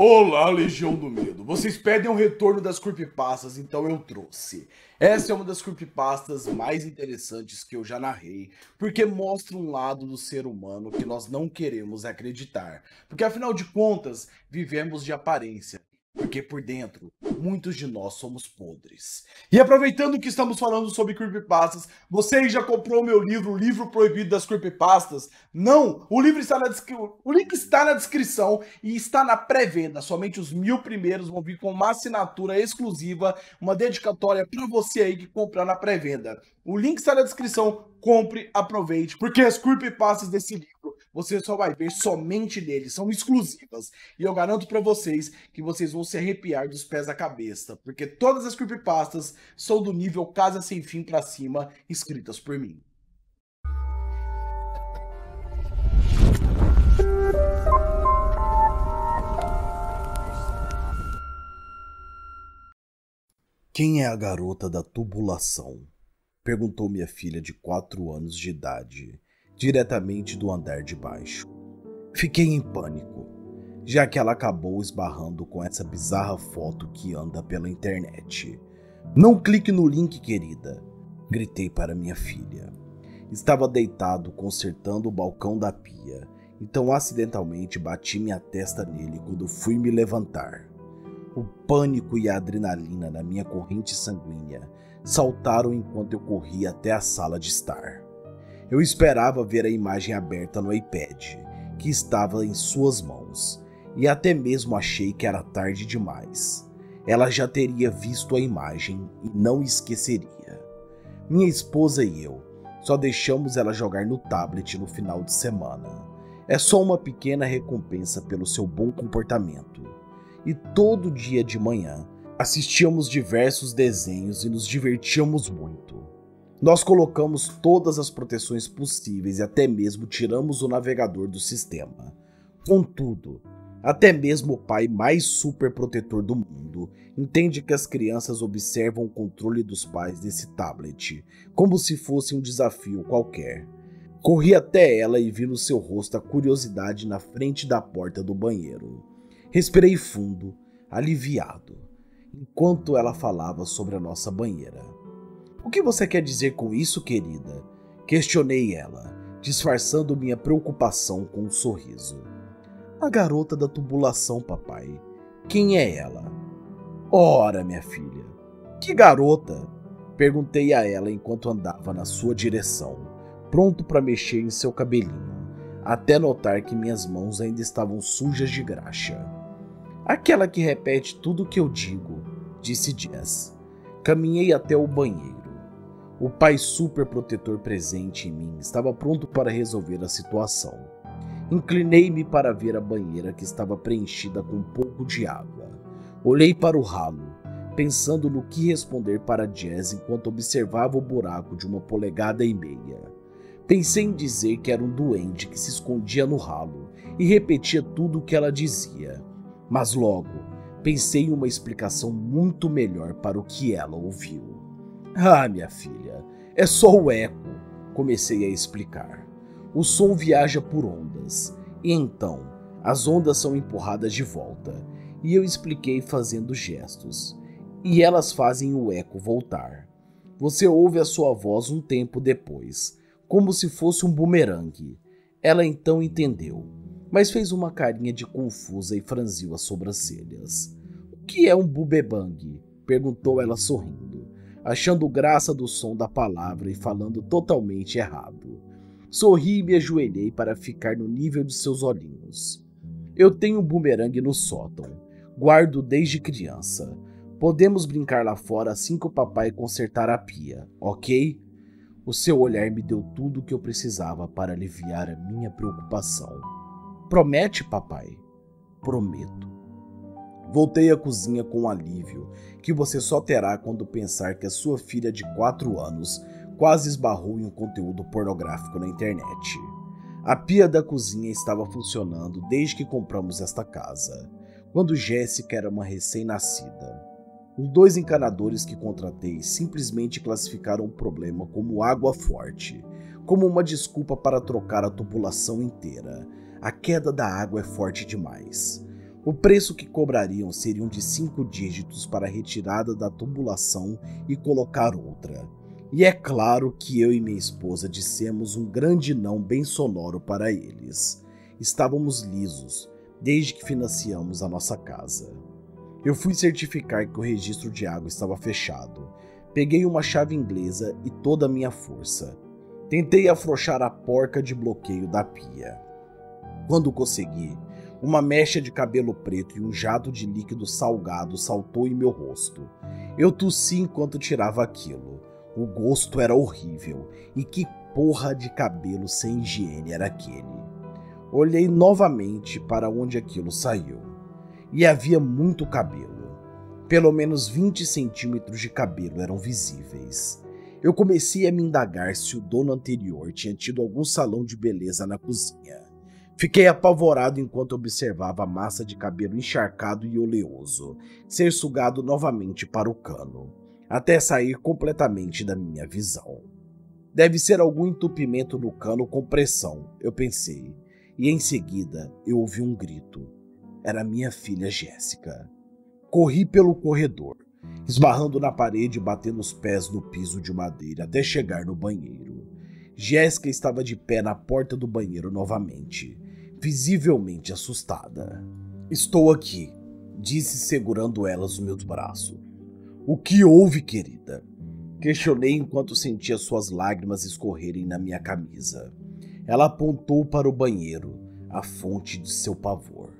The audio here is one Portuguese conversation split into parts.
Olá, Legião do Medo. Vocês pedem o retorno das creepypastas, então eu trouxe. Essa é uma das creepypastas mais interessantes que eu já narrei, porque mostra um lado do ser humano que nós não queremos acreditar. Porque afinal de contas, vivemos de aparência porque por dentro muitos de nós somos podres. E aproveitando que estamos falando sobre creepypastas, você já comprou meu livro, o livro proibido das creepypastas? Não, o livro está na o link está na descrição e está na pré-venda. Somente os mil primeiros vão vir com uma assinatura exclusiva, uma dedicatória para você aí que comprar na pré-venda. O link está na descrição. Compre, aproveite, porque as creepypastas desse livro você só vai ver somente neles, são exclusivas. E eu garanto para vocês que vocês vão se arrepiar dos pés à cabeça, porque todas as creepypastas são do nível Casa Sem Fim para cima, escritas por mim. Quem é a garota da tubulação? Perguntou minha filha de quatro anos de idade, diretamente do andar de baixo. Fiquei em pânico, já que ela acabou esbarrando com essa bizarra foto que anda pela internet. Não clique no link, querida, gritei para minha filha. Estava deitado consertando o balcão da pia, então acidentalmente bati minha testa nele quando fui me levantar. O pânico e a adrenalina na minha corrente sanguínea saltaram enquanto eu corria até a sala de estar. Eu esperava ver a imagem aberta no iPad, que estava em suas mãos, e até mesmo achei que era tarde demais. Ela já teria visto a imagem e não esqueceria. Minha esposa e eu só deixamos ela jogar no tablet no final de semana. É só uma pequena recompensa pelo seu bom comportamento. E todo dia de manhã Assistíamos diversos desenhos e nos divertíamos muito. Nós colocamos todas as proteções possíveis e até mesmo tiramos o navegador do sistema. Contudo, até mesmo o pai mais super protetor do mundo entende que as crianças observam o controle dos pais desse tablet como se fosse um desafio qualquer. Corri até ela e vi no seu rosto a curiosidade na frente da porta do banheiro. Respirei fundo, aliviado enquanto ela falava sobre a nossa banheira. O que você quer dizer com isso, querida? Questionei ela, disfarçando minha preocupação com um sorriso. A garota da tubulação, papai. Quem é ela? Ora, minha filha. Que garota? Perguntei a ela enquanto andava na sua direção, pronto para mexer em seu cabelinho, até notar que minhas mãos ainda estavam sujas de graxa. Aquela que repete tudo o que eu digo, disse Jess. Caminhei até o banheiro. O pai super protetor presente em mim estava pronto para resolver a situação. Inclinei-me para ver a banheira que estava preenchida com um pouco de água. Olhei para o ralo, pensando no que responder para Jess enquanto observava o buraco de uma polegada e meia. Pensei em dizer que era um duende que se escondia no ralo e repetia tudo o que ela dizia, mas logo pensei em uma explicação muito melhor para o que ela ouviu. Ah, minha filha, é só o eco, comecei a explicar. O som viaja por ondas, e então as ondas são empurradas de volta, e eu expliquei fazendo gestos, e elas fazem o eco voltar. Você ouve a sua voz um tempo depois, como se fosse um bumerangue. Ela então entendeu mas fez uma carinha de confusa e franziu as sobrancelhas. O que é um bubebang? perguntou ela sorrindo, achando graça do som da palavra e falando totalmente errado. Sorri e me ajoelhei para ficar no nível de seus olhinhos. Eu tenho um bumerangue no sótão. Guardo desde criança. Podemos brincar lá fora assim que o papai consertar a pia, ok? O seu olhar me deu tudo o que eu precisava para aliviar a minha preocupação. Promete, papai? Prometo. Voltei à cozinha com alívio que você só terá quando pensar que a sua filha de 4 anos quase esbarrou em um conteúdo pornográfico na internet. A pia da cozinha estava funcionando desde que compramos esta casa, quando Jéssica era uma recém-nascida. Os dois encanadores que contratei simplesmente classificaram o problema como água forte, como uma desculpa para trocar a tubulação inteira a queda da água é forte demais. O preço que cobrariam seriam de cinco dígitos para a retirada da tubulação e colocar outra. E é claro que eu e minha esposa dissemos um grande não bem sonoro para eles. Estávamos lisos, desde que financiamos a nossa casa. Eu fui certificar que o registro de água estava fechado. Peguei uma chave inglesa e toda a minha força. Tentei afrouxar a porca de bloqueio da pia. Quando consegui, uma mecha de cabelo preto e um jato de líquido salgado saltou em meu rosto. Eu tossi enquanto tirava aquilo. O gosto era horrível. E que porra de cabelo sem higiene era aquele? Olhei novamente para onde aquilo saiu. E havia muito cabelo. Pelo menos 20 centímetros de cabelo eram visíveis. Eu comecei a me indagar se o dono anterior tinha tido algum salão de beleza na cozinha. Fiquei apavorado enquanto observava a massa de cabelo encharcado e oleoso ser sugado novamente para o cano, até sair completamente da minha visão. Deve ser algum entupimento no cano com pressão, eu pensei, e em seguida eu ouvi um grito. Era minha filha Jéssica. Corri pelo corredor, esbarrando na parede e batendo os pés no piso de madeira até chegar no banheiro. Jéssica estava de pé na porta do banheiro novamente visivelmente assustada. Estou aqui, disse segurando elas nos meus braços. O que houve, querida? Questionei enquanto sentia suas lágrimas escorrerem na minha camisa. Ela apontou para o banheiro, a fonte de seu pavor.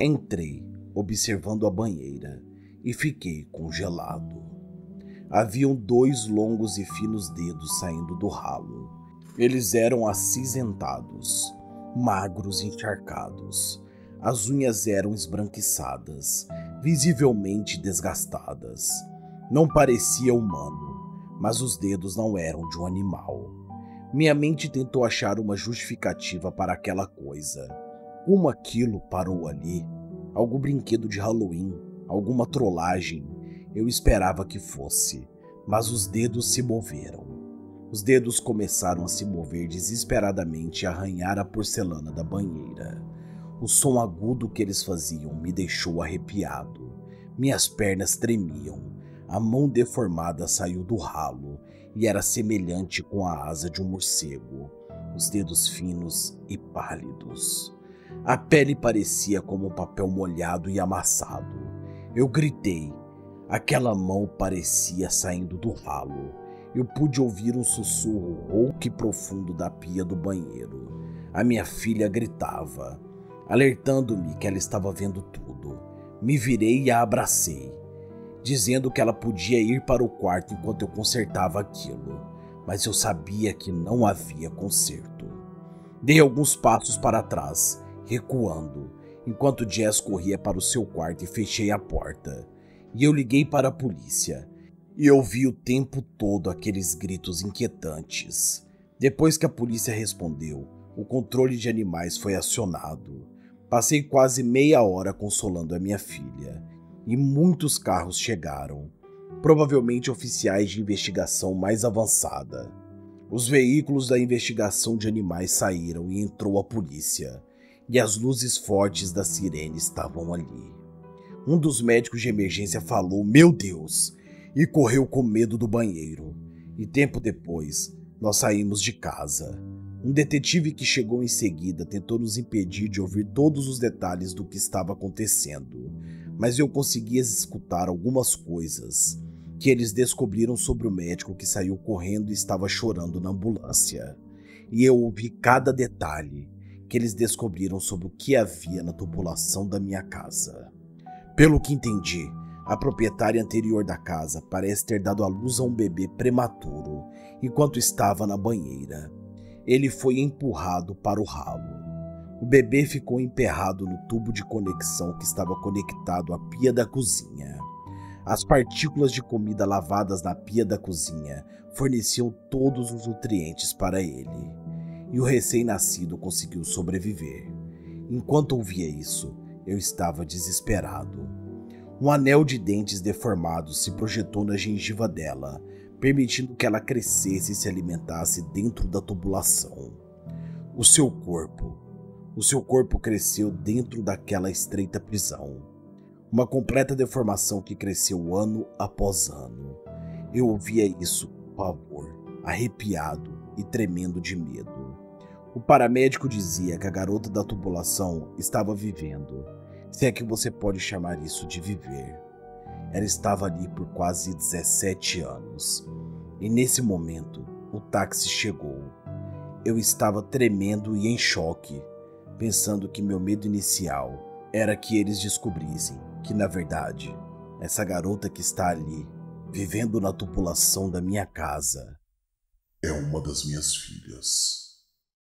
Entrei, observando a banheira, e fiquei congelado. Haviam dois longos e finos dedos saindo do ralo. Eles eram acinzentados, magros e encharcados. As unhas eram esbranquiçadas, visivelmente desgastadas. Não parecia humano, mas os dedos não eram de um animal. Minha mente tentou achar uma justificativa para aquela coisa. Como aquilo parou ali? Algum brinquedo de Halloween? Alguma trollagem? Eu esperava que fosse, mas os dedos se moveram. Os dedos começaram a se mover desesperadamente e arranhar a porcelana da banheira. O som agudo que eles faziam me deixou arrepiado. Minhas pernas tremiam. A mão deformada saiu do ralo e era semelhante com a asa de um morcego, os dedos finos e pálidos. A pele parecia como papel molhado e amassado. Eu gritei. Aquela mão parecia saindo do ralo eu pude ouvir um sussurro rouco e profundo da pia do banheiro. A minha filha gritava, alertando-me que ela estava vendo tudo. Me virei e a abracei, dizendo que ela podia ir para o quarto enquanto eu consertava aquilo, mas eu sabia que não havia conserto. Dei alguns passos para trás, recuando, enquanto Jess corria para o seu quarto e fechei a porta. E eu liguei para a polícia e ouvi o tempo todo aqueles gritos inquietantes. Depois que a polícia respondeu, o controle de animais foi acionado. Passei quase meia hora consolando a minha filha, e muitos carros chegaram, provavelmente oficiais de investigação mais avançada. Os veículos da investigação de animais saíram e entrou a polícia, e as luzes fortes da sirene estavam ali. Um dos médicos de emergência falou: Meu Deus, e correu com medo do banheiro. E tempo depois, nós saímos de casa. Um detetive que chegou em seguida tentou nos impedir de ouvir todos os detalhes do que estava acontecendo, mas eu consegui escutar algumas coisas que eles descobriram sobre o médico que saiu correndo e estava chorando na ambulância. E eu ouvi cada detalhe que eles descobriram sobre o que havia na tubulação da minha casa. Pelo que entendi, a proprietária anterior da casa parece ter dado à luz a um bebê prematuro enquanto estava na banheira. Ele foi empurrado para o ralo. O bebê ficou emperrado no tubo de conexão que estava conectado à pia da cozinha. As partículas de comida lavadas na pia da cozinha forneciam todos os nutrientes para ele, e o recém-nascido conseguiu sobreviver. Enquanto ouvia isso, eu estava desesperado. Um anel de dentes deformados se projetou na gengiva dela, permitindo que ela crescesse e se alimentasse dentro da tubulação. O seu corpo, O seu corpo cresceu dentro daquela estreita prisão. Uma completa deformação que cresceu ano após ano. Eu ouvia isso com pavor, arrepiado e tremendo de medo. O paramédico dizia que a garota da tubulação estava vivendo, se é que você pode chamar isso de viver. Ela estava ali por quase 17 anos. E nesse momento, o táxi chegou. Eu estava tremendo e em choque, pensando que meu medo inicial era que eles descobrissem que, na verdade, essa garota que está ali, vivendo na tubulação da minha casa, é uma das minhas filhas.